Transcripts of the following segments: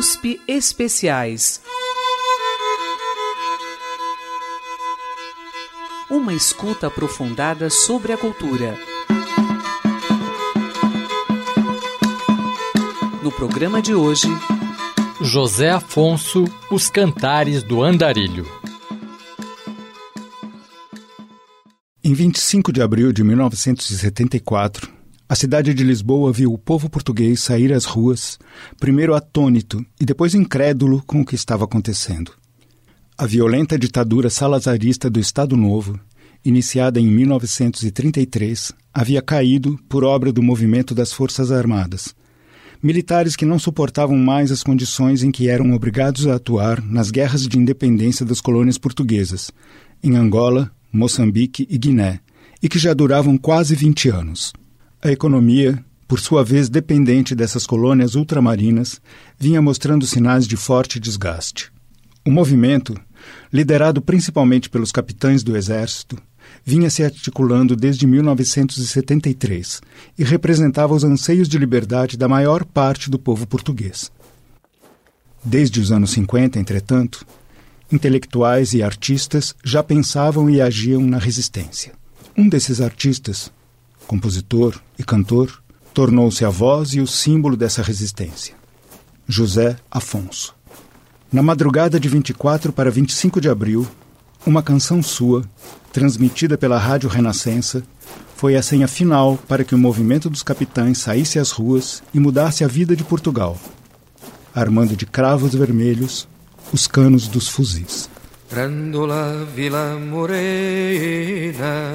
USP Especiais. Uma escuta aprofundada sobre a cultura. No programa de hoje, José Afonso, Os Cantares do Andarilho. Em 25 de abril de 1974, a cidade de Lisboa viu o povo português sair às ruas, primeiro atônito e depois incrédulo com o que estava acontecendo. A violenta ditadura salazarista do Estado Novo, iniciada em 1933, havia caído por obra do movimento das Forças Armadas. Militares que não suportavam mais as condições em que eram obrigados a atuar nas guerras de independência das colônias portuguesas, em Angola, Moçambique e Guiné, e que já duravam quase 20 anos. A economia, por sua vez dependente dessas colônias ultramarinas, vinha mostrando sinais de forte desgaste. O movimento, liderado principalmente pelos capitães do exército, vinha se articulando desde 1973 e representava os anseios de liberdade da maior parte do povo português. Desde os anos 50, entretanto, intelectuais e artistas já pensavam e agiam na resistência. Um desses artistas, compositor e cantor, tornou-se a voz e o símbolo dessa resistência. José Afonso. Na madrugada de 24 para 25 de abril, uma canção sua, transmitida pela Rádio Renascença, foi a senha final para que o movimento dos capitães saísse às ruas e mudasse a vida de Portugal, armando de cravos vermelhos os canos dos fuzis. Grândola Vila Morena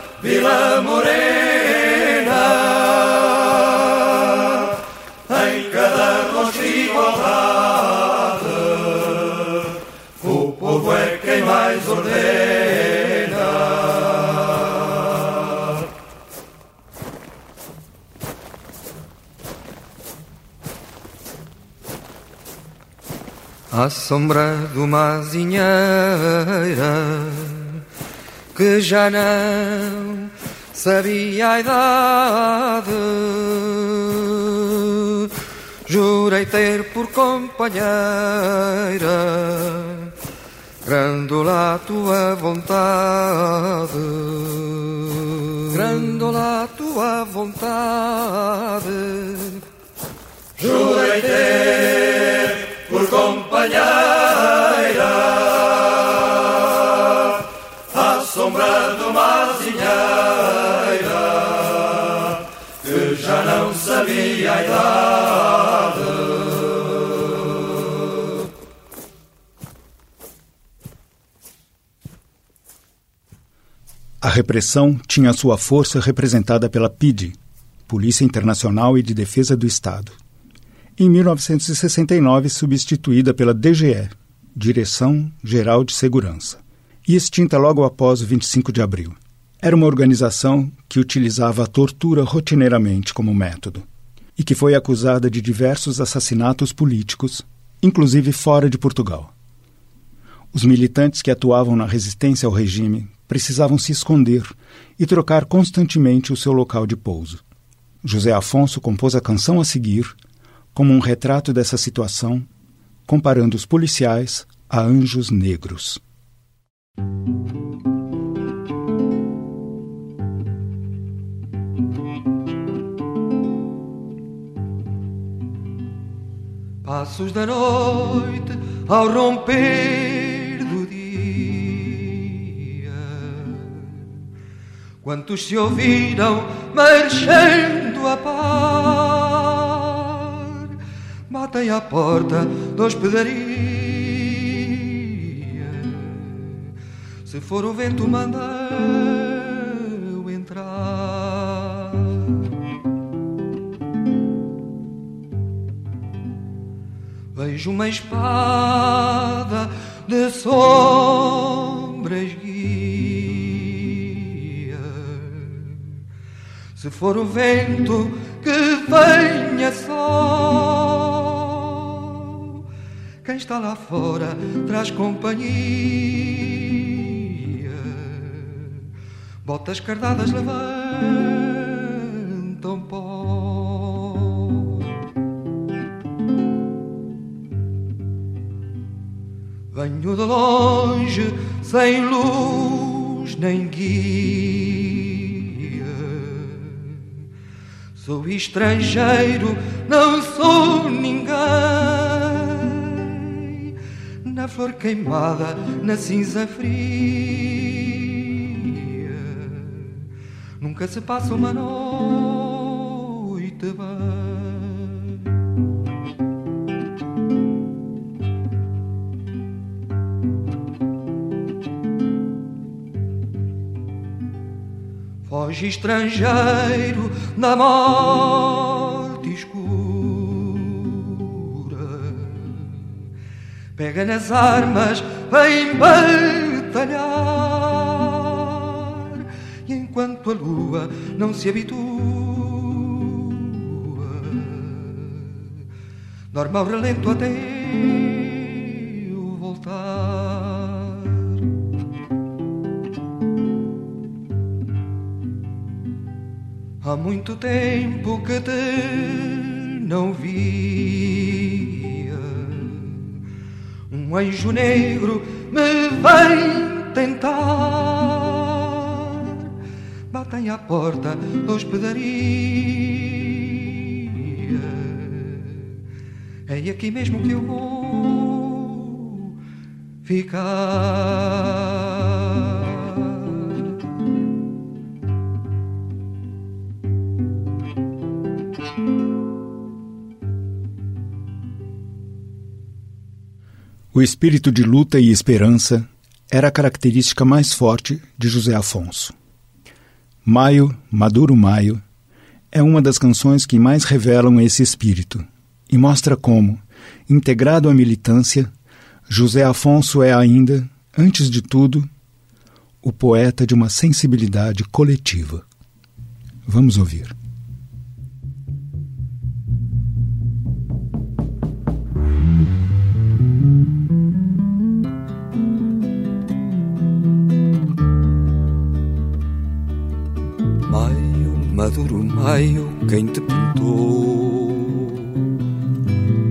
Vila Morena, em cada rosto igualdade, o povo é quem mais ordena. A sombra de uma azinheira que já não sabia a idade. Jurei ter por companheira Grandola tua vontade Grandola tua vontade Jurei ter por companheira a idade. A repressão tinha sua força representada pela PIDE, Polícia Internacional e de Defesa do Estado. Em 1969, substituída pela DGE, Direção Geral de Segurança e extinta logo após o 25 de abril. Era uma organização que utilizava a tortura rotineiramente como método e que foi acusada de diversos assassinatos políticos, inclusive fora de Portugal. Os militantes que atuavam na resistência ao regime precisavam se esconder e trocar constantemente o seu local de pouso. José Afonso compôs a canção a seguir como um retrato dessa situação, comparando os policiais a anjos negros. Passos da noite ao romper do dia, quantos se ouviram marchando a par, batem à porta da hospedaria. Se for o vento mandou Vejo uma espada de sombras guia. Se for o vento que venha só, quem está lá fora traz companhia. Botas cardadas levantam sem luz nem guia. Sou estrangeiro, não sou ninguém. Na flor queimada, na cinza fria, nunca se passa uma noite bem. Estrangeiro da morte escura, pega nas armas, vem batalhar. E enquanto a lua não se habitua, dorme ao relento até Há muito tempo que te não via. Um anjo negro me vem tentar. Batem à porta da hospedaria. É aqui mesmo que eu vou ficar. O espírito de luta e esperança era a característica mais forte de José Afonso. Maio, Maduro Maio, é uma das canções que mais revelam esse espírito e mostra como, integrado à militância, José Afonso é ainda, antes de tudo, o poeta de uma sensibilidade coletiva. Vamos ouvir. Maduro maio, quem te pintou?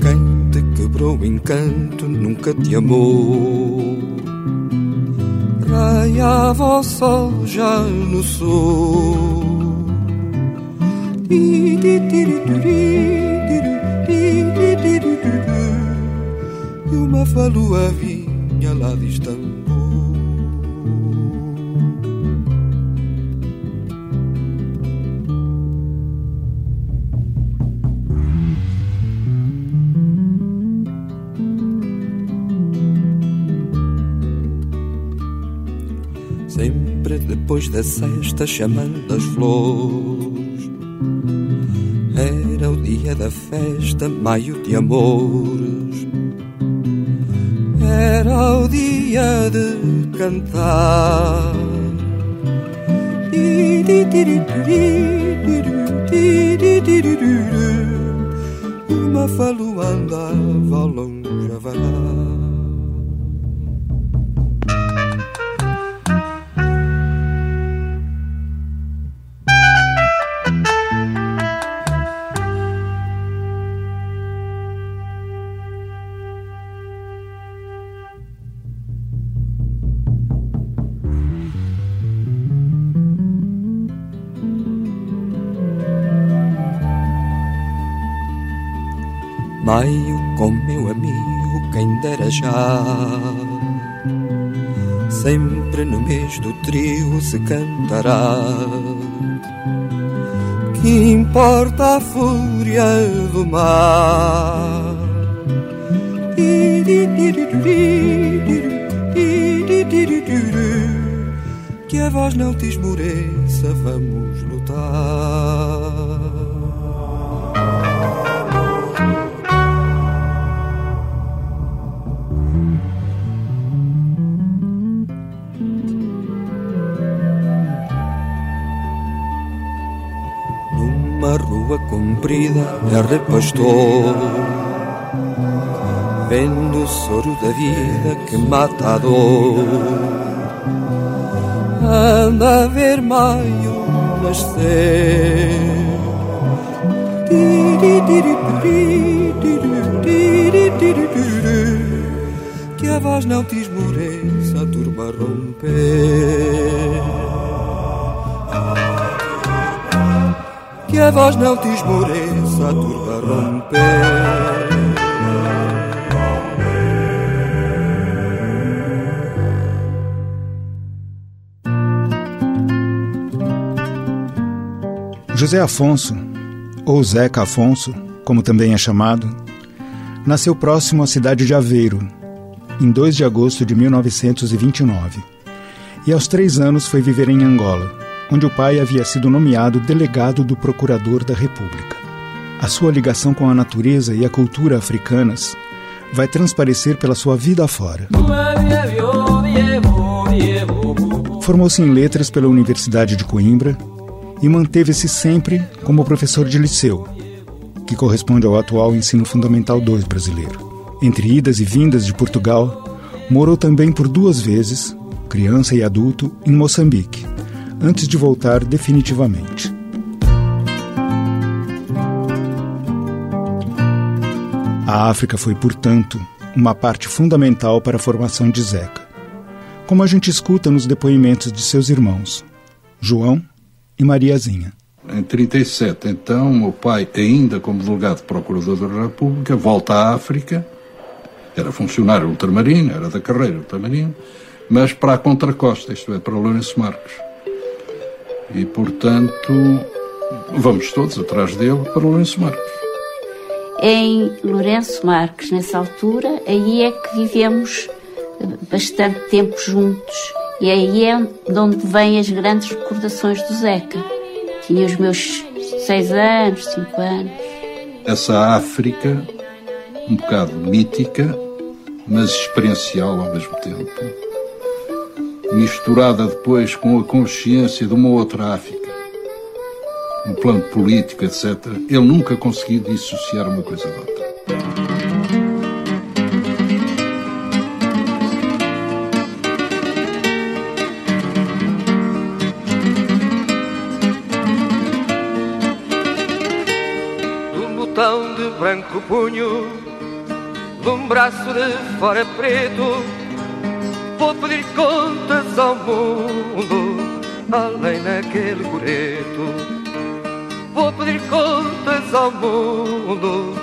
Quem te quebrou o encanto nunca te amou. Raiava o sol já no sul. E uma falua vinha lá de depois da sexta chamando as flores Era o dia da festa, maio de amores Era o dia de cantar E uma falua andava longe a varar já. Sempre no mês do trio se cantará. Que importa a fúria do mar? Que a voz não te esmoreça, vamos lutar. Comprida é repastor Vendo soro da vida que mata a dor Anda a ver maio nascer Que a voz não te esmoreça, a turba romper Que a voz não te esmoreça, a turba romper José Afonso, ou Zeca Afonso, como também é chamado, nasceu próximo à cidade de Aveiro, em 2 de agosto de 1929, e aos três anos foi viver em Angola, onde o pai havia sido nomeado delegado do Procurador da República. A sua ligação com a natureza e a cultura africanas vai transparecer pela sua vida afora. Formou-se em letras pela Universidade de Coimbra e manteve-se sempre como professor de liceu, que corresponde ao atual Ensino Fundamental 2 brasileiro. Entre idas e vindas de Portugal, morou também por duas vezes, criança e adulto, em Moçambique, antes de voltar definitivamente. A África foi, portanto, uma parte fundamental para a formação de Zeca, como a gente escuta nos depoimentos de seus irmãos, João e Mariazinha. Em 37, então, meu pai, ainda como delegado procurador da República, volta à África, era funcionário ultramarino, era da carreira ultramarino, mas para a contracosta, isto é, para Lourenço Marques. E, portanto, vamos todos atrás dele para Lourenço Marques. Em Lourenço Marques, nessa altura, aí é que vivemos bastante tempo juntos e aí é de onde vêm as grandes recordações do Zeca. Tinha os meus seis anos, cinco anos. Essa África, um bocado mítica, mas experiencial ao mesmo tempo, misturada depois com a consciência de uma outra África, no plano político, etc., ele nunca conseguiu dissociar uma coisa da outra. branco punho, de um braço de fora preto, vou pedir contas ao mundo, além daquele coreto. Vou pedir contas ao mundo,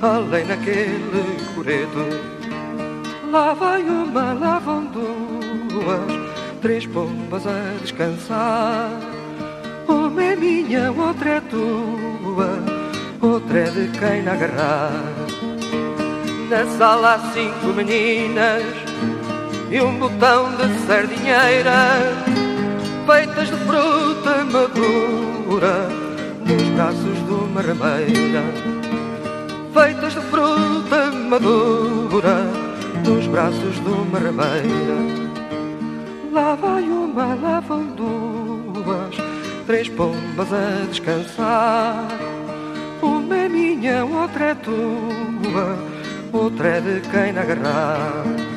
além daquele coreto. Lá vai uma, lá vão duas, três pombas a descansar. Uma é minha, outra é tua outra é de quem na agarrar. Na sala há cinco meninas e um botão de sardinheira, feitas de fruta madura, nos braços de uma rameira. Feitas de fruta madura, nos braços de uma rameira. Lá vai uma, lá vão duas, três pombas a descansar. Uma é minha, outra é tua, outra é de quem agarrar.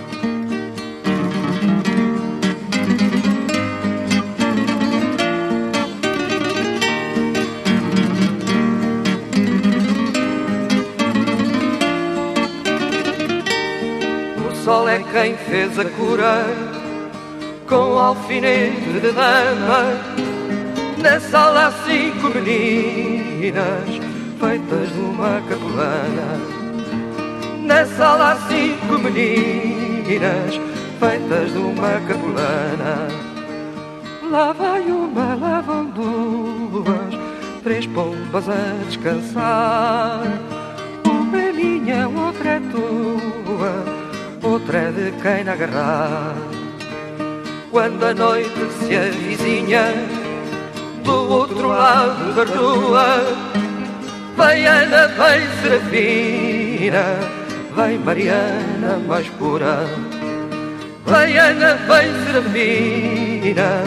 Quem fez a cura com alfinete de dama. Na sala há cinco meninas feitas de uma capulana. Na sala há cinco meninas feitas de uma capulana. Lá vai uma, lá vão duas, três pombas a descansar. Uma é minha, outra é tua, outra é de quem agarrar. Quando a noite se avizinha, do outro lado da rua, vem Ana, vem Serafina, vem Mariana mais pura. Vem Ana, vem Serafina,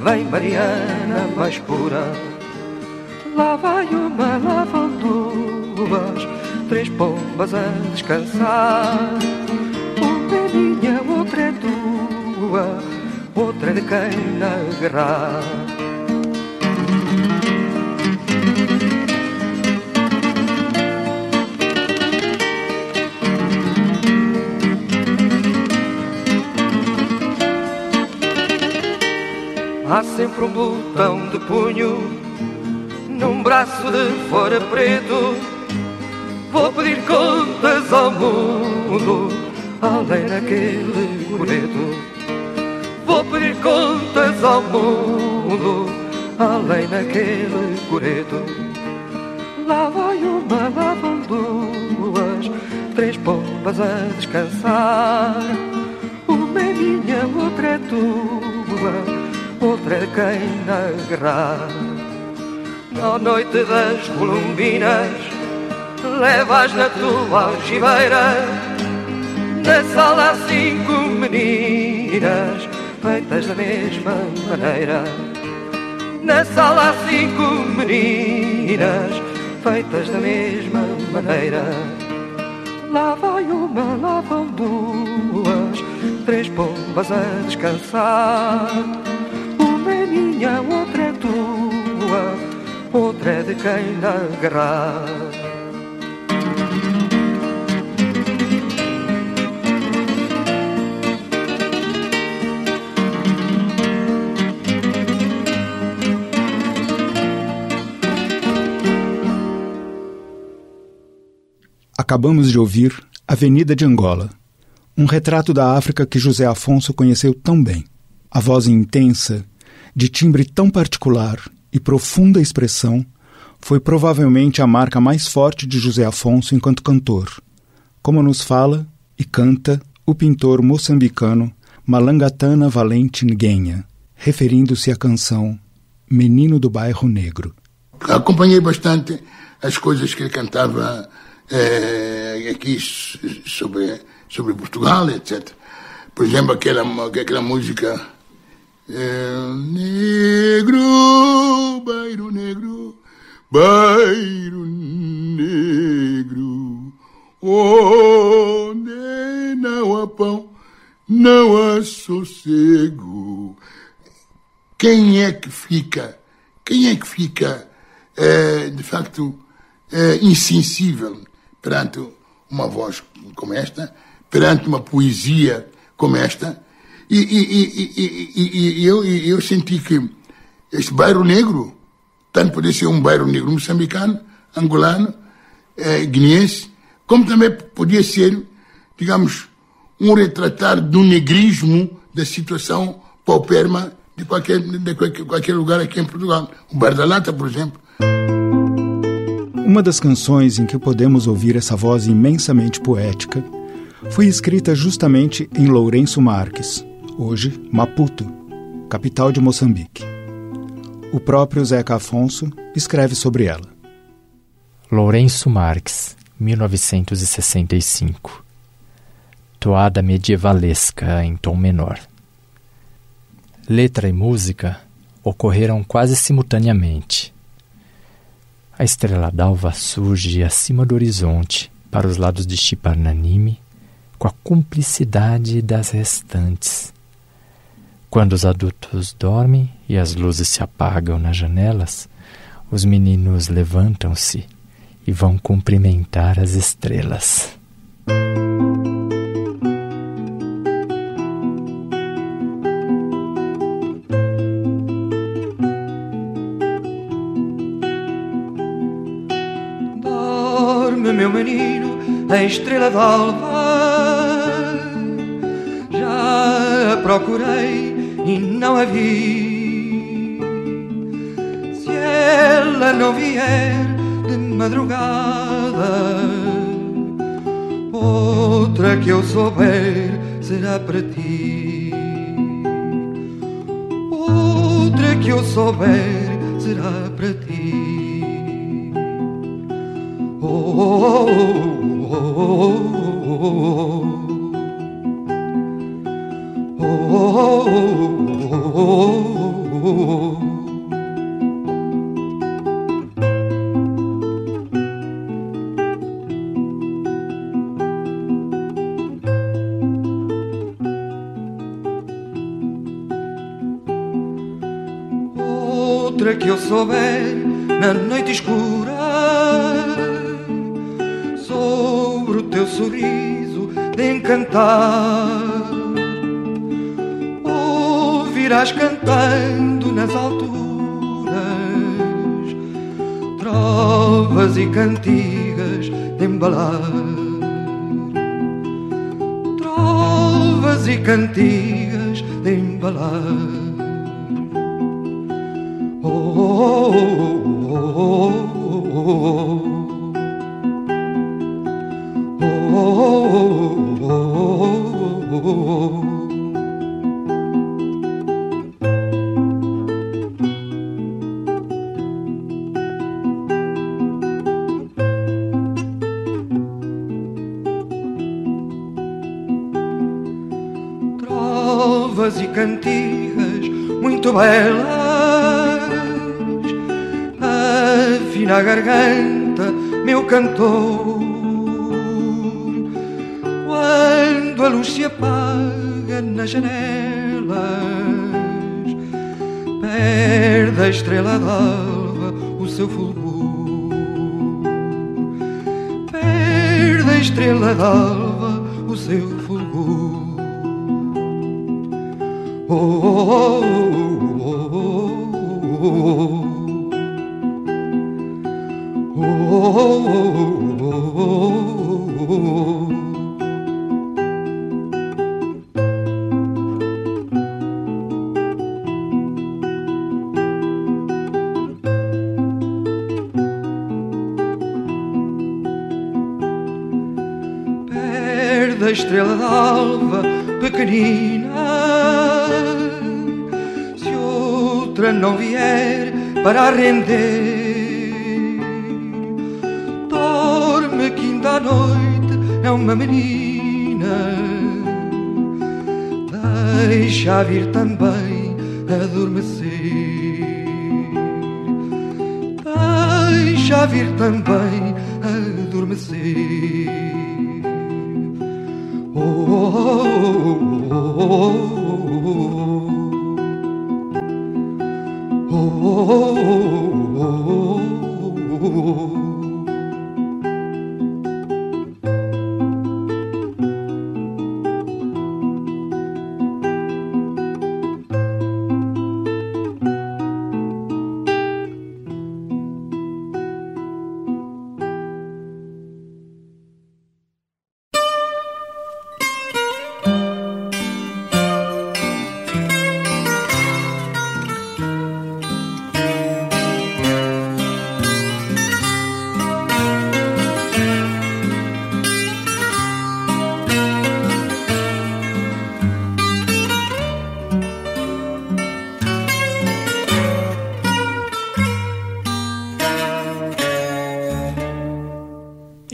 vem Mariana mais pura. Lá vai uma, lá vão duas, três pombas a descansar. Tua, outra de quem agarrar. Há sempre um botão de punho num braço de fora preto. Vou pedir contas ao mundo, além daquele coreto. Vou pedir contas ao mundo, além daquele coreto. Lá vai uma, lá vão duas, três pombas a descansar. Uma é minha, outra é tua outra é quem agarrar. Na noite das columbinas, levas na tua algibeira, na sala cinco meninas, feitas da mesma maneira. Na sala há cinco meninas, feitas da mesma maneira. Lá vai uma, lá vão duas, três pombas a descansar minha, outra é tua, outra é de quem agarrar. Acabamos de ouvir Avenida de Angola, um retrato da África que José Afonso conheceu tão bem. A voz intensa, de timbre tão particular e profunda expressão, foi provavelmente a marca mais forte de José Afonso enquanto cantor, como nos fala e canta o pintor moçambicano Malangatana Valente Nguenha, referindo-se à canção Menino do Bairro Negro. Acompanhei bastante as coisas que ele cantava é, aqui sobre, sobre Portugal, etc. Por exemplo, aquela, aquela música é, negro, bairro negro, bairro negro, onde não há pão, não há sossego. Quem é que fica, quem é que fica, é, de facto, insensível perante uma voz como esta, perante uma poesia como esta? E, e, e, e eu, eu senti que este bairro negro, tanto podia ser um bairro negro moçambicano, angolano, eh, guineense, como também podia ser, digamos, um retratar do negrismo da situação pauperma de qualquer, de qualquer, qualquer lugar aqui em Portugal. O Bar da Lata, por exemplo. Uma das canções em que podemos ouvir essa voz imensamente poética foi escrita justamente em Lourenço Marques, hoje Maputo, capital de Moçambique. O próprio Zeca Afonso escreve sobre ela. Lourenço Marques, 1965. Toada medievalesca em tom menor. Letra e música ocorreram quase simultaneamente. A estrela d'alva surge acima do horizonte para os lados de Chiparnanime com a cumplicidade das restantes. Quando os adultos dormem e as luzes se apagam nas janelas, os meninos levantam-se e vão cumprimentar as estrelas. Menino, a estrela d'alva. Já a procurei e não a vi. Se ela não vier de madrugada, outra que eu souber será para ti. Outra que eu souber será para ti. Oh, oh, oh, oh, estrela d'alva o seu fulgor Perde a estrela d'alva o seu fulgor oh, oh, oh, oh, Perde a para render Dorme que ainda à noite é uma menina. Deixa vir também adormecer. Deixa vir também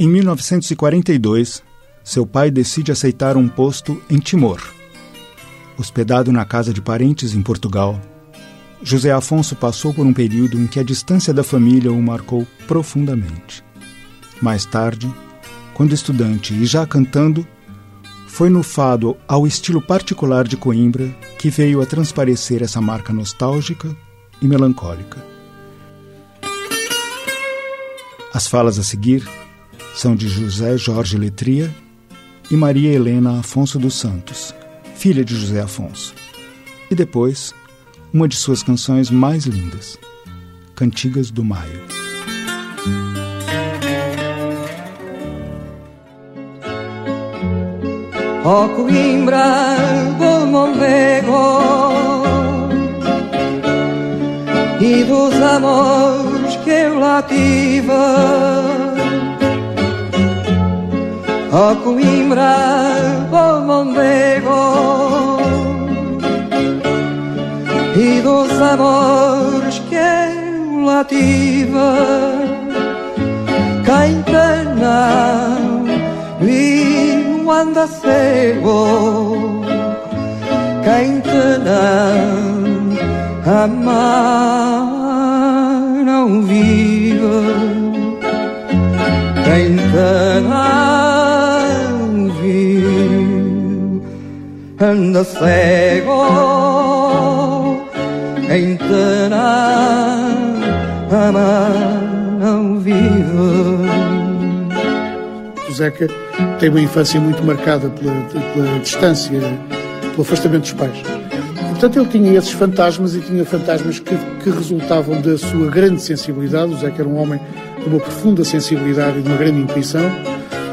Em 1942, seu pai decide aceitar um posto em Timor. Hospedado na casa de parentes em Portugal, José Afonso passou por um período em que a distância da família o marcou profundamente. Mais tarde, quando estudante e já cantando, foi no fado ao estilo particular de Coimbra que veio a transparecer essa marca nostálgica e melancólica. As falas a seguir são de José Jorge Letria e Maria Helena Afonso dos Santos, filha de José Afonso. E depois, uma de suas canções mais lindas, Cantigas do Maio. Ó Coimbra do Mondego E dos amores que eu lá tive Ó Coimbra do Mondego. E dos amores que eu lá tive Quem te viu anda cego Quem te não amar não vive Quem te não anda cego Quem te não amar não vive O Zeca tem uma infância muito marcada pela, pela distância, pelo afastamento dos pais. E, portanto, ele tinha esses fantasmas e tinha fantasmas que, que resultavam da sua grande sensibilidade. O Zeca era um homem de uma profunda sensibilidade e de uma grande intuição.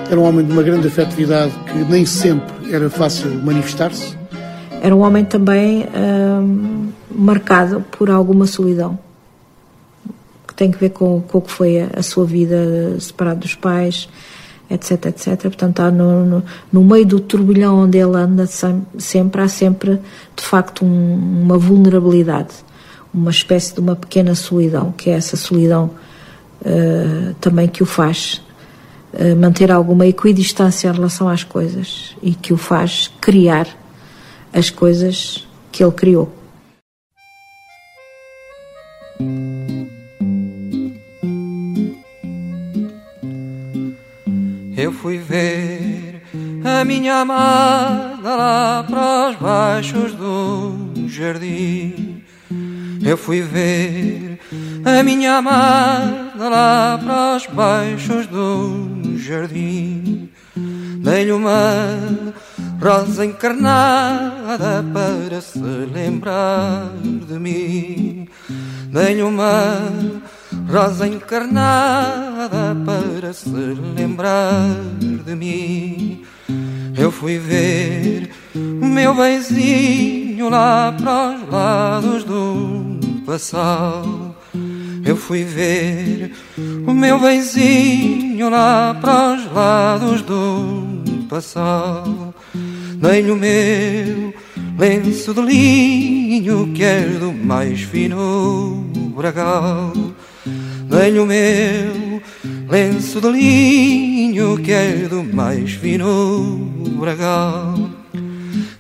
Era um homem de uma grande afetividade que nem sempre era fácil manifestar-se. Era um homem também hum, marcado por alguma solidão que tem que ver com, com o que foi a, a sua vida separado dos pais, etc, etc. Portanto, está no, no, no, meio do turbilhão onde ele anda sempre, há sempre, de facto, um, uma vulnerabilidade, uma espécie de uma pequena solidão, que é essa solidão uh, também que o faz manter alguma equidistância em relação às coisas e que o faz criar as coisas que ele criou. Eu fui ver a minha amada lá para os baixos do jardim. Eu fui ver a minha amada lá para os baixos do jardim. Dei-lhe uma rosa encarnada para se lembrar de mim. Dei-lhe uma rosa encarnada para se lembrar de mim. Eu fui ver o meu benzinho lá para os lados do Eu fui ver o meu benzinho lá para os lados do passal. Dei-lhe o meu lenço de linho que é do mais fino bragal. Dei-lhe o meu lenço de linho que é do mais fino bragal.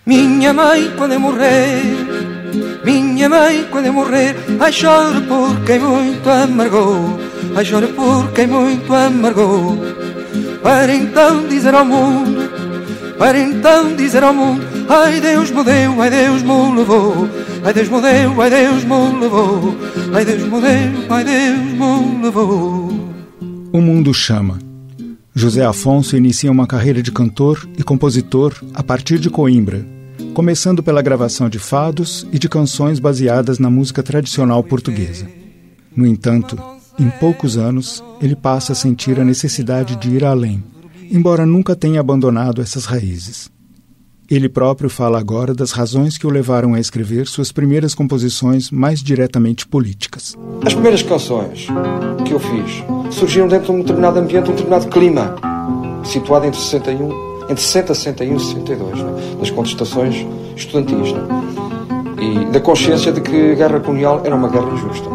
Minha mãe, quando eu morrer, minha mãe, quando eu morrer, ai choro por quem muito amargou, ai choro por quem muito amargou. Para então dizer ao mundo, para então dizer ao mundo, ai Deus me deu, ai Deus me levou, ai Deus me deu, ai Deus me levou, ai Deus me deu, ai Deus me levou. O mundo chama. José Afonso inicia uma carreira de cantor e compositor a partir de Coimbra, começando pela gravação de fados e de canções baseadas na música tradicional portuguesa. No entanto, em poucos anos, ele passa a sentir a necessidade de ir além, embora nunca tenha abandonado essas raízes. Ele próprio fala agora das razões que o levaram a escrever suas primeiras composições mais diretamente políticas. As primeiras canções que eu fiz surgiram dentro de um determinado ambiente, um determinado clima, situado entre 61 entre 60, 61 e 62, né? das contestações estudantis né? e da consciência de que a guerra colonial era uma guerra injusta.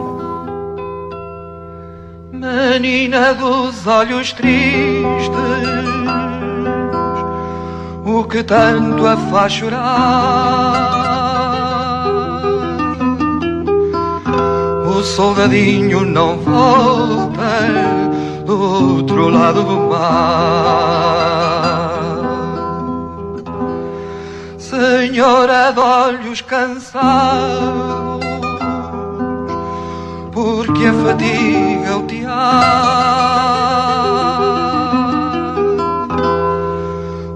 Né? Menina dos olhos tristes, o que tanto a faz chorar? O soldadinho não volta do outro lado do mar. Senhora de olhos cansados, porque a fadiga o tiar.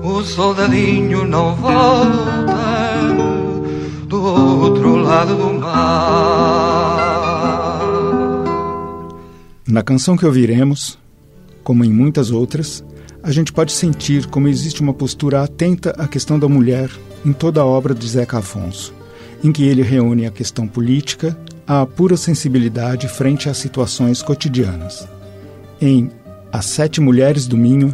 O soldadinho não volta do outro lado do mar. Na canção que ouviremos, como em muitas outras, a gente pode sentir como existe uma postura atenta à questão da mulher em toda a obra de Zeca Afonso, em que ele reúne a questão política à pura sensibilidade frente às situações cotidianas. Em As Sete Mulheres do Minho,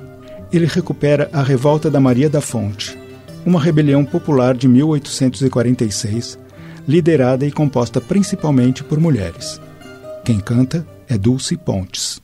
ele recupera a revolta da Maria da Fonte, uma rebelião popular de 1846, liderada e composta principalmente por mulheres. Quem canta é Dulce Pontes.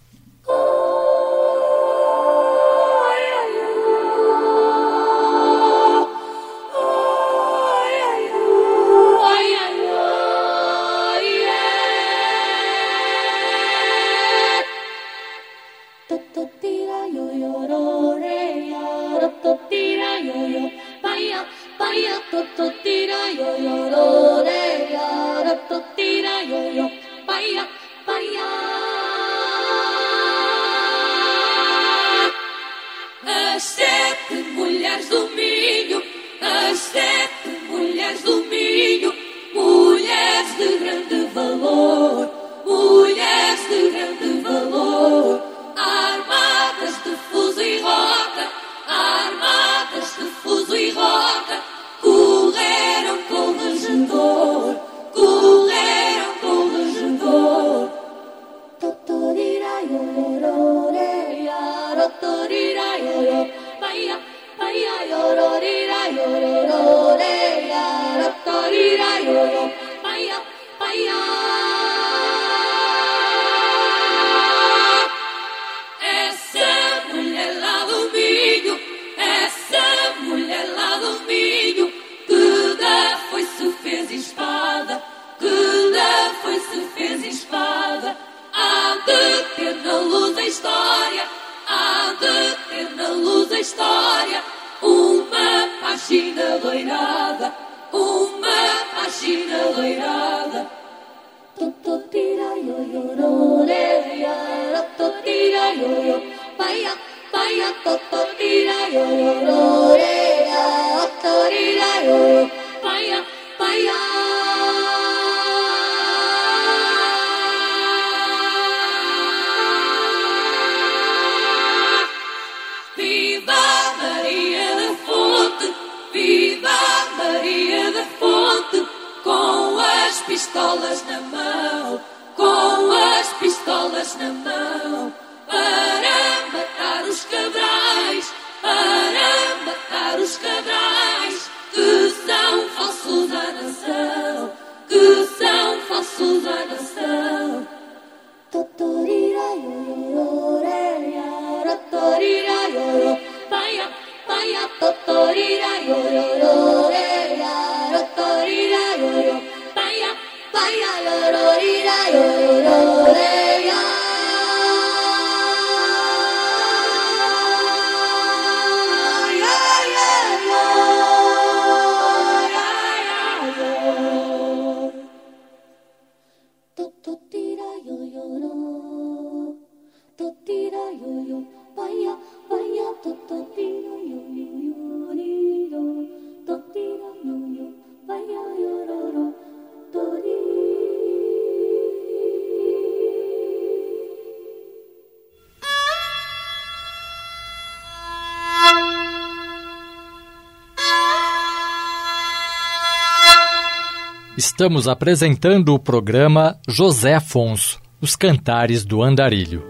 Estamos apresentando o programa José Afonso, Os Cantares do Andarilho.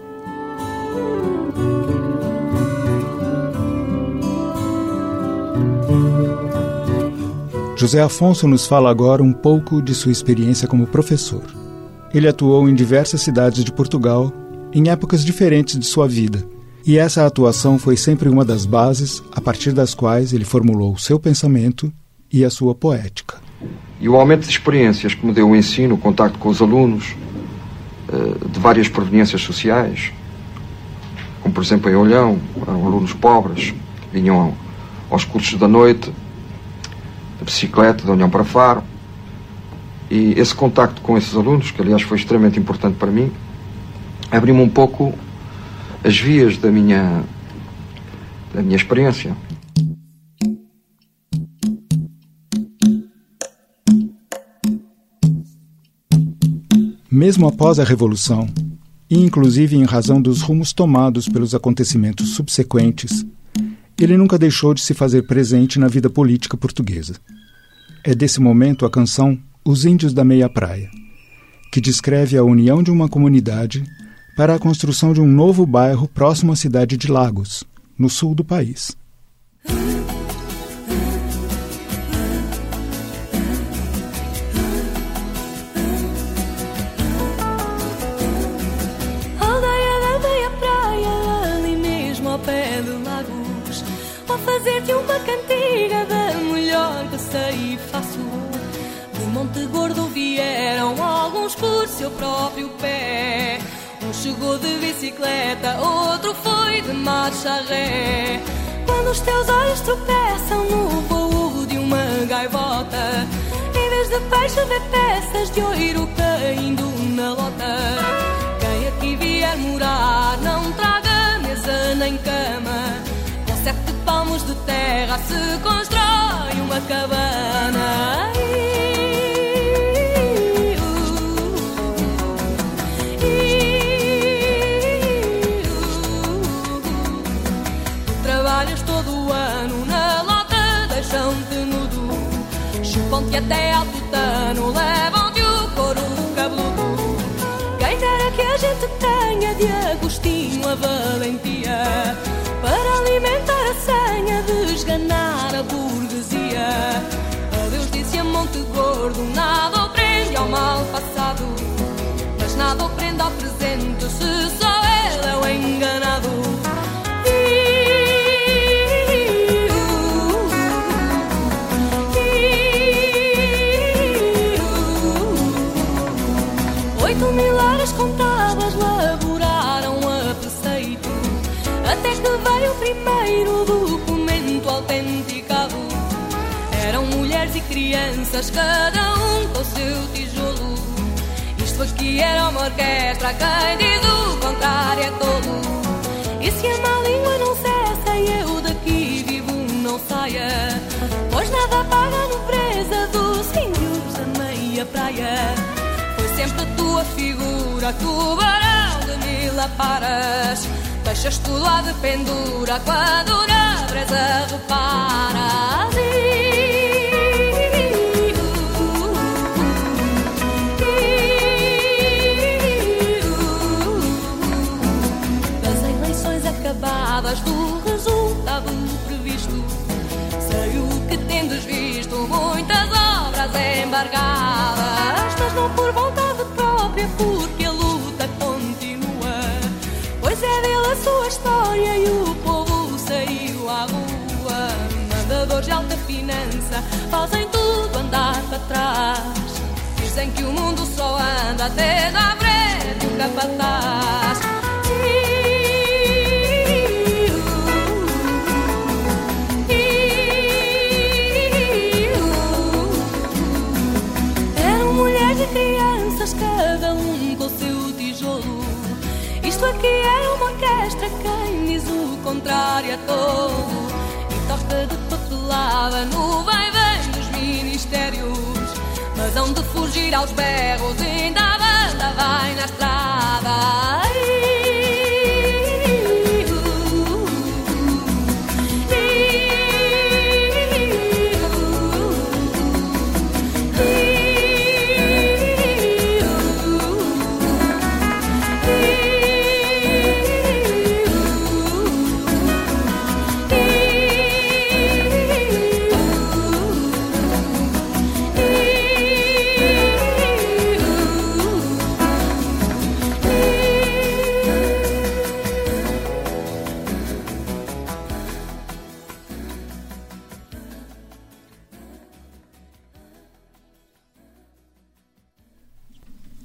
José Afonso nos fala agora um pouco de sua experiência como professor. Ele atuou em diversas cidades de Portugal, em épocas diferentes de sua vida, e essa atuação foi sempre uma das bases a partir das quais ele formulou o seu pensamento e a sua poética. E o aumento de experiências que me deu o ensino, o contacto com os alunos eh, de várias proveniências sociais, como por exemplo em Olhão, eram alunos pobres, vinham aos cursos da noite, de bicicleta, de Olhão para Faro. E esse contacto com esses alunos, que aliás foi extremamente importante para mim, abriu-me um pouco as vias da minha, da minha experiência. Mesmo após a Revolução, e inclusive em razão dos rumos tomados pelos acontecimentos subsequentes, ele nunca deixou de se fazer presente na vida política portuguesa. É desse momento a canção Os Índios da Meia Praia, que descreve a união de uma comunidade para a construção de um novo bairro próximo à cidade de Lagos, no sul do país. Fazer-te uma cantiga da melhor que sei e faço. De Monte Gordo vieram alguns por seu próprio pé. Um chegou de bicicleta, outro foi de marcha ré. Quando os teus olhos tropeçam no voo de uma gaivota, em vez de peixe vê peças de ouro caindo na lota. Quem aqui vier morar, não traga mesa nem cama. Palmos de terra se constrói uma cabana. Trabalhas todo o ano na lota, deixam-te nudo. Chupam-te até ao tutano, levam-te o couro cabeludo. Quem dera que a gente tenha de Agostinho a valentia para alimentar a senha de a burguesia. Adeus disse a Monte Gordo, nada o prende ao mal passado, mas nada o prende ao presente se só ele é o enganado. Oito mil horas contadas laboraram a preceito Até que veio o primeiro documento autenticado Eram mulheres e crianças, cada um com seu tijolo. Isto aqui era uma orquestra, quem diz o contrário é tolo. E se a má língua não cessa e eu daqui vivo não saia. Pois nada paga a nobreza dos índios da meia praia. Foi sempre a tua figura, tubarão de mil aparas. Deixas tu lá de pendura quando na brisa reparas. Eleições acabadas do resultado previsto. Sei o que tendes visto, muitas obras embargadas, mas não por vontade própria, porque sua história e o povo saiu à rua. Mandadores de alta finança fazem tudo andar para trás. Dizem que o mundo só anda até à frente o capataz. E toca de papelada no vai-vem dos ministérios. Mas hão de fugir aos berros, ainda a banda vai na estrada.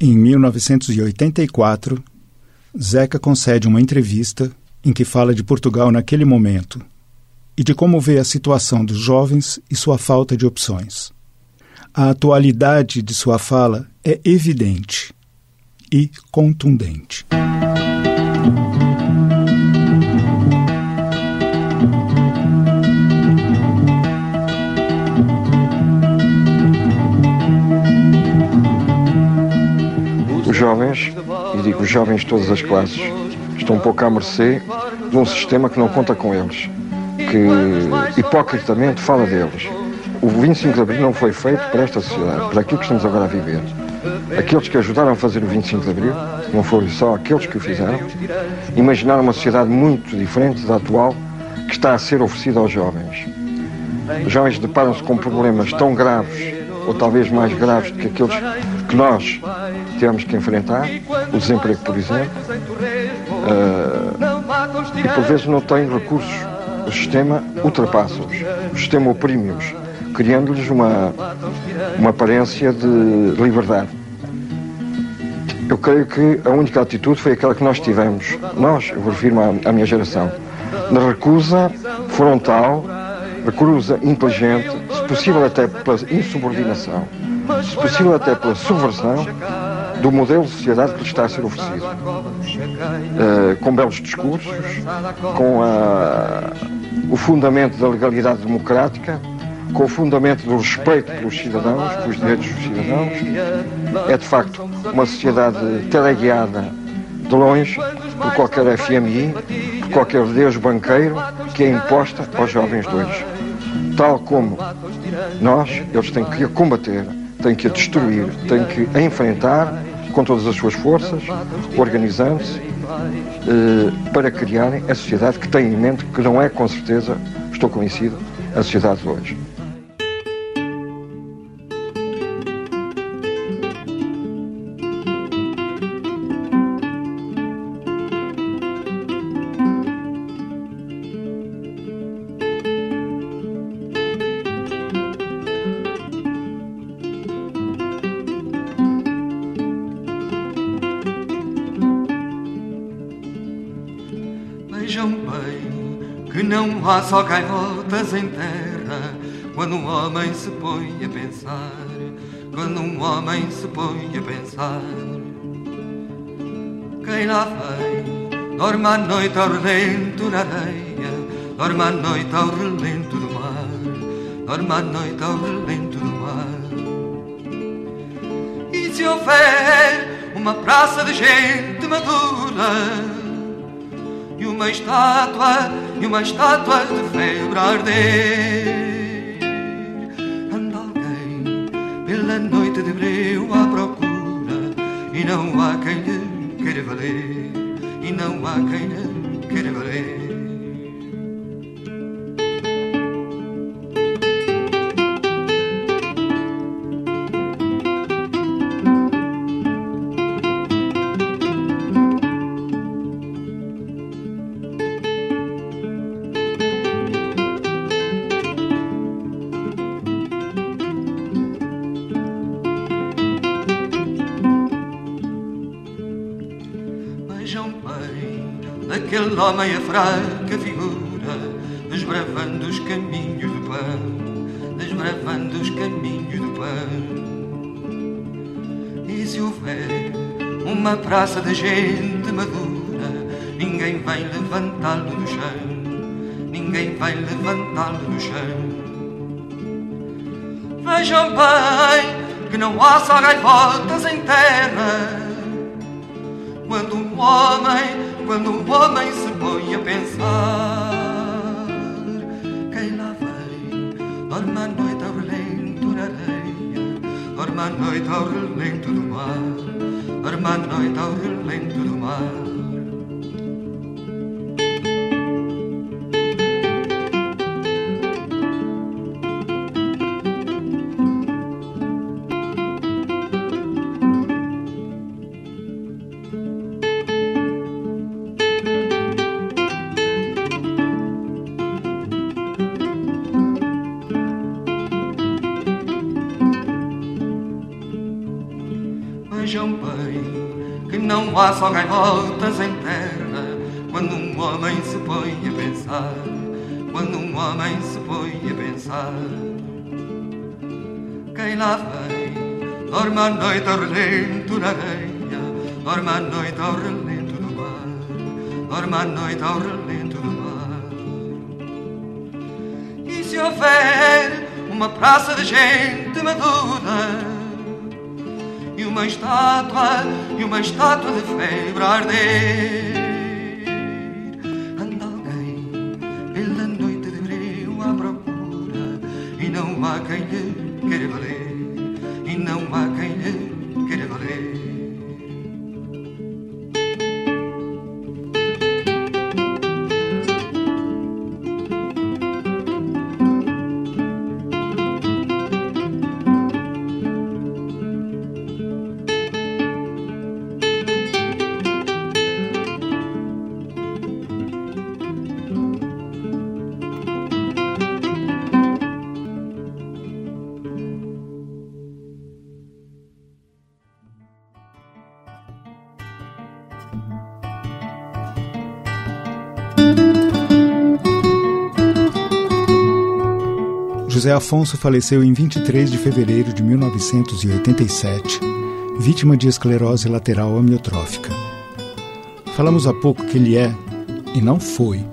Em 1984, Zeca concede uma entrevista em que fala de Portugal naquele momento e de como vê a situação dos jovens e sua falta de opções. A atualidade de sua fala é evidente e contundente. Jovens e digo jovens de todas as classes, estão um pouco à mercê de um sistema que não conta com eles, que hipocritamente fala deles. O 25 de Abril não foi feito para esta sociedade, para aquilo que estamos agora a viver. Aqueles que ajudaram a fazer o 25 de Abril, não foram só aqueles que o fizeram, imaginaram uma sociedade muito diferente da atual que está a ser oferecida aos jovens. Os jovens deparam-se com problemas tão graves, ou talvez mais graves do que aqueles que nós temos que enfrentar, o desemprego, por exemplo, uh, e por vezes não têm recursos. O sistema ultrapassa-os, o sistema oprime-os, criando-lhes uma, uma aparência de liberdade. Eu creio que a única atitude foi aquela que nós tivemos, nós, eu refiro à, minha geração, na recusa frontal, recusa inteligente, se possível até pela insubordinação, se possível até pela subversão do modelo de sociedade que lhe está a ser oferecido. Uh, com belos discursos, com a, o fundamento da legalidade democrática, com o fundamento do respeito pelos cidadãos, pelos direitos dos cidadãos. É de facto uma sociedade teleguiada de longe por qualquer FMI, por qualquer Deus banqueiro que é imposta aos jovens de hoje. Tal como nós, eles têm que a combater, têm que a destruir, têm que a enfrentar com todas as suas forças, organizando-se eh, para criarem a sociedade que têm em mente, que não é com certeza, estou convencido, a sociedade de hoje. Homem se põe a pensar. Quando um homem se põe a pensar. Quem lá vem, dorme à noite ao relento na areia, dorme à noite ao relento do mar, dorme à noite ao relento do mar. E se houver uma praça de gente madura e uma estátua e uma estátua de febre a arder. Pela noite de breu à procura e não há quem lhe queira valer, e não há quem lhe queira valer. Homem a fraca figura, desbravando os caminhos do pão, desbravando os caminhos do pão. E se houver uma praça de gente madura, ninguém vai levantá-lo do chão, ninguém vai levantá-lo do chão. Vejam bem que não há só gaivotas em terra, quando um homem quando um homem se põe a pensar quem lá vem dorme à noite ao relento na areia dorme noite ao relento do mar dorme noite ao relento do mar gaivotas em terra quando um homem se põe a pensar. Quando um homem se põe a pensar. Quem lá vem, dorme à noite ao relento na areia, dorme à noite ao relento do mar, dorme à noite ao relento do mar. E se houver uma praça de gente madura uma estátua e uma estátua de febre a arder. Anda alguém pela noite de breu à procura e não há quem lhe queira valer, e não há José Afonso faleceu em 23 de fevereiro de 1987, vítima de esclerose lateral amiotrófica. Falamos há pouco que ele é, e não foi,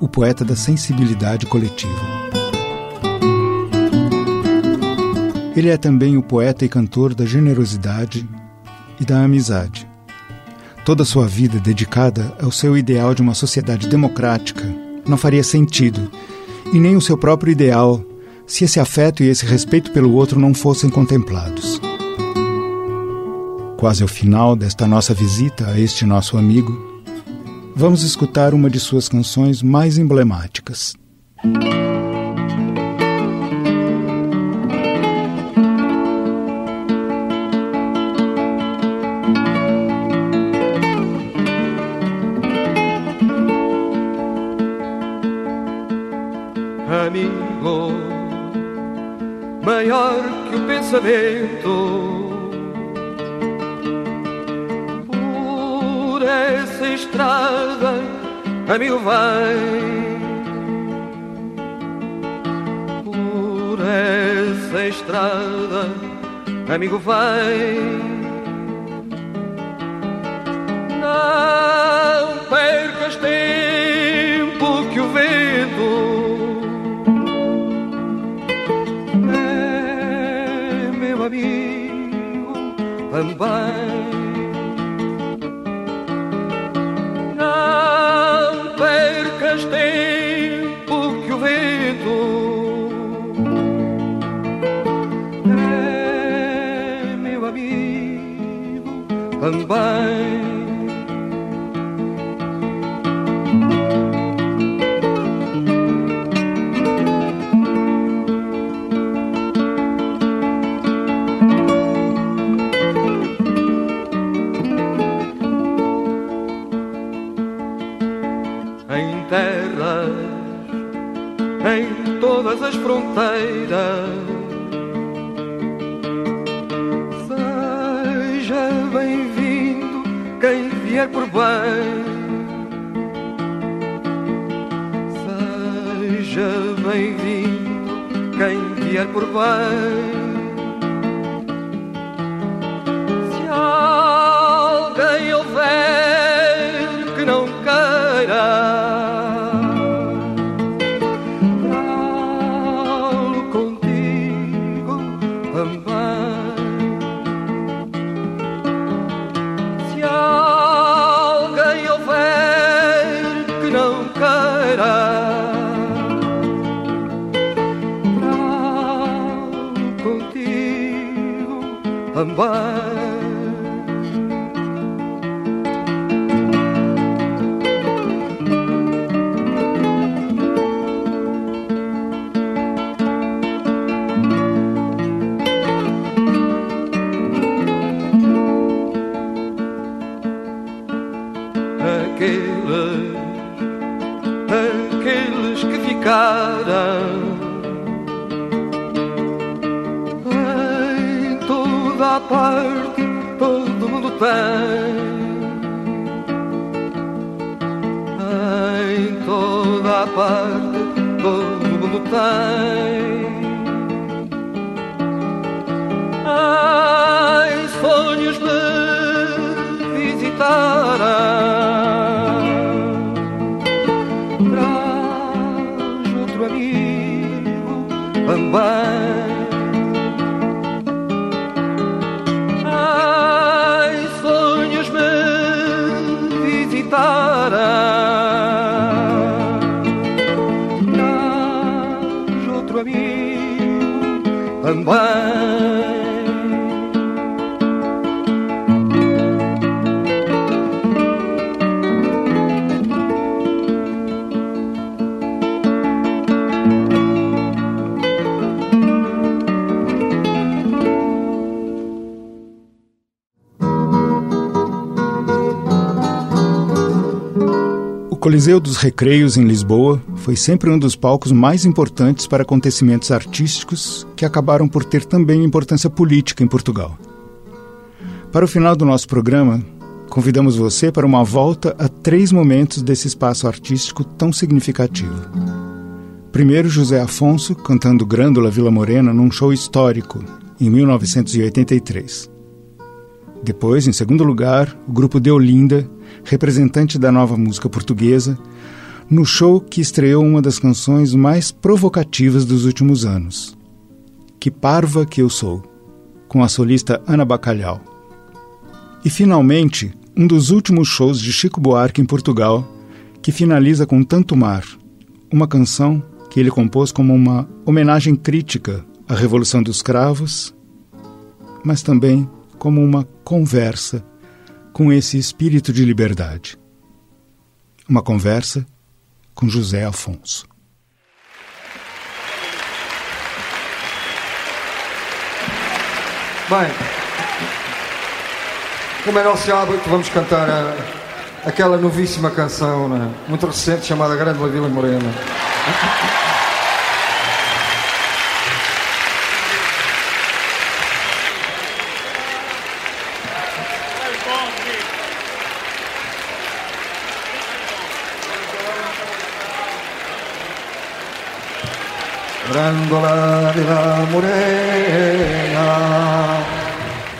o poeta da sensibilidade coletiva. Ele é também o poeta e cantor da generosidade e da amizade. Toda sua vida dedicada ao seu ideal de uma sociedade democrática não faria sentido, e nem o seu próprio ideal se esse afeto e esse respeito pelo outro não fossem contemplados. Quase ao final desta nossa visita a este nosso amigo, vamos escutar uma de suas canções mais emblemáticas. Amigo, maior que o pensamento. Por essa estrada, amigo, vai. Por essa estrada, amigo, vai. Não também. em terras, em todas as fronteiras. Vier por bem. Seja bem-vindo quem vier por bem. Também aqueles, Coliseu dos Recreios, em Lisboa, foi sempre um dos palcos mais importantes para acontecimentos artísticos que acabaram por ter também importância política em Portugal. Para o final do nosso programa, convidamos você para uma volta a três momentos desse espaço artístico tão significativo. Primeiro, José Afonso cantando Grândola Vila Morena num show histórico, em 1983. Depois, em segundo lugar, o grupo Deolinda representante da nova música portuguesa, no show que estreou uma das canções mais provocativas dos últimos anos, Que Parva Que Eu Sou, com a solista Ana Bacalhau. E finalmente, um dos últimos shows de Chico Buarque em Portugal, que finaliza com Tanto Mar, uma canção que ele compôs como uma homenagem crítica à Revolução dos Cravos, mas também como uma conversa com esse espírito de liberdade. Uma conversa com José Afonso. Bem, como é nosso hábito, vamos cantar a, aquela novíssima canção, né? muito recente, chamada Grande La Vila Morena. Grandola de la morena,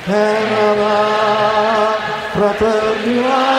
terra da fraternidade,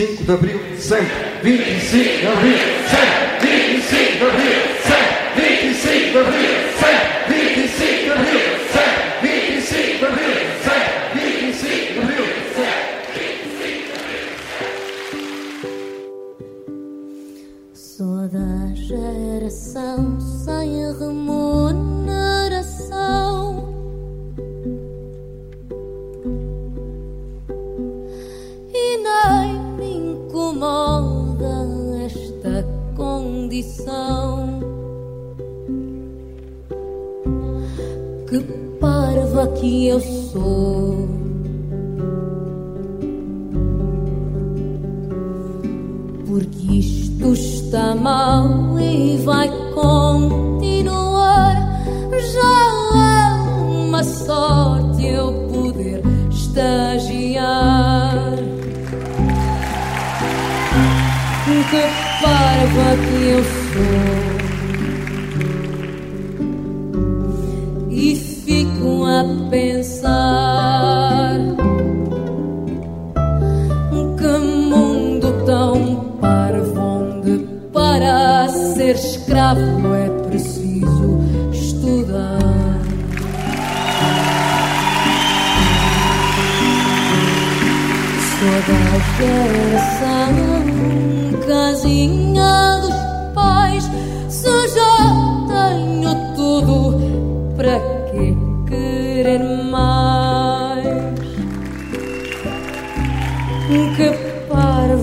25 de abril, sempre. 25 de abril, sempre.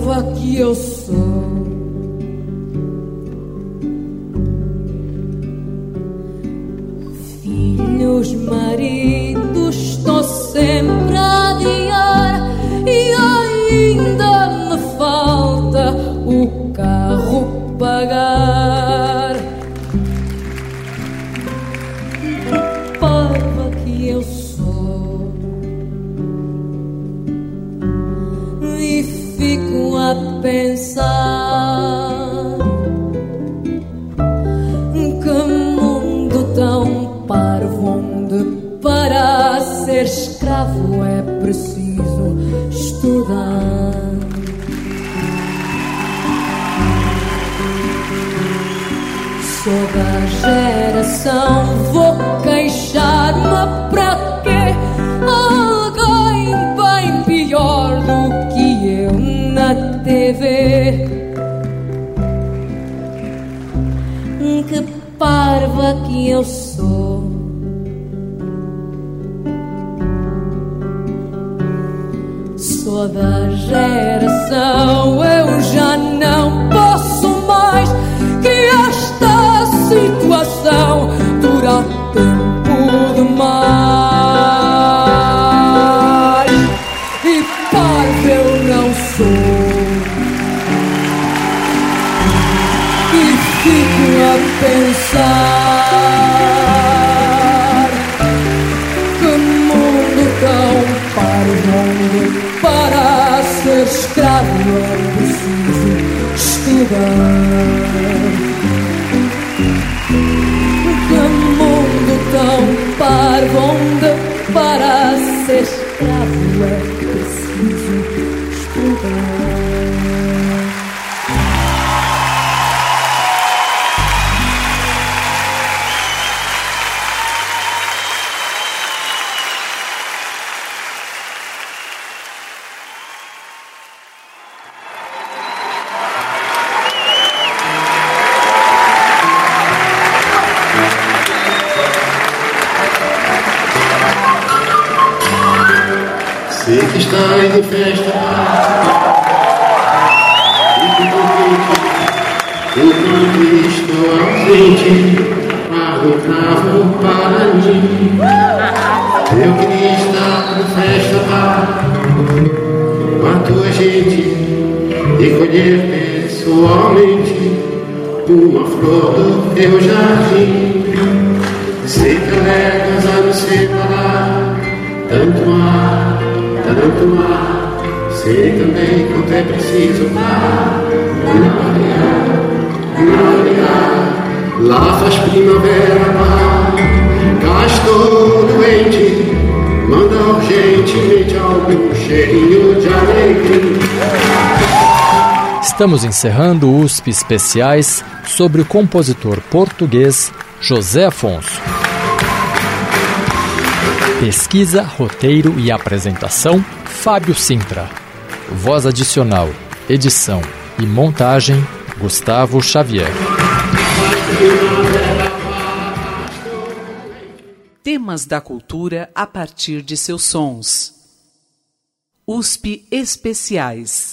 prova que eu sou. Filhos Maria. geração vou queixar-me para quê? Alguém bem pior do que eu na TV. Que parva que eu sou. Sou da geração, eu já não mar. E paz eu não sou. E fico a pensar que mundo tão parvo para ser escravo é preciso estudar. Estamos encerrando USP especiais sobre o compositor português José Afonso. Pesquisa, roteiro e apresentação: Fábio Sintra. Voz adicional, edição e montagem: Gustavo Xavier. Temas da cultura a partir de seus sons. USP Especiais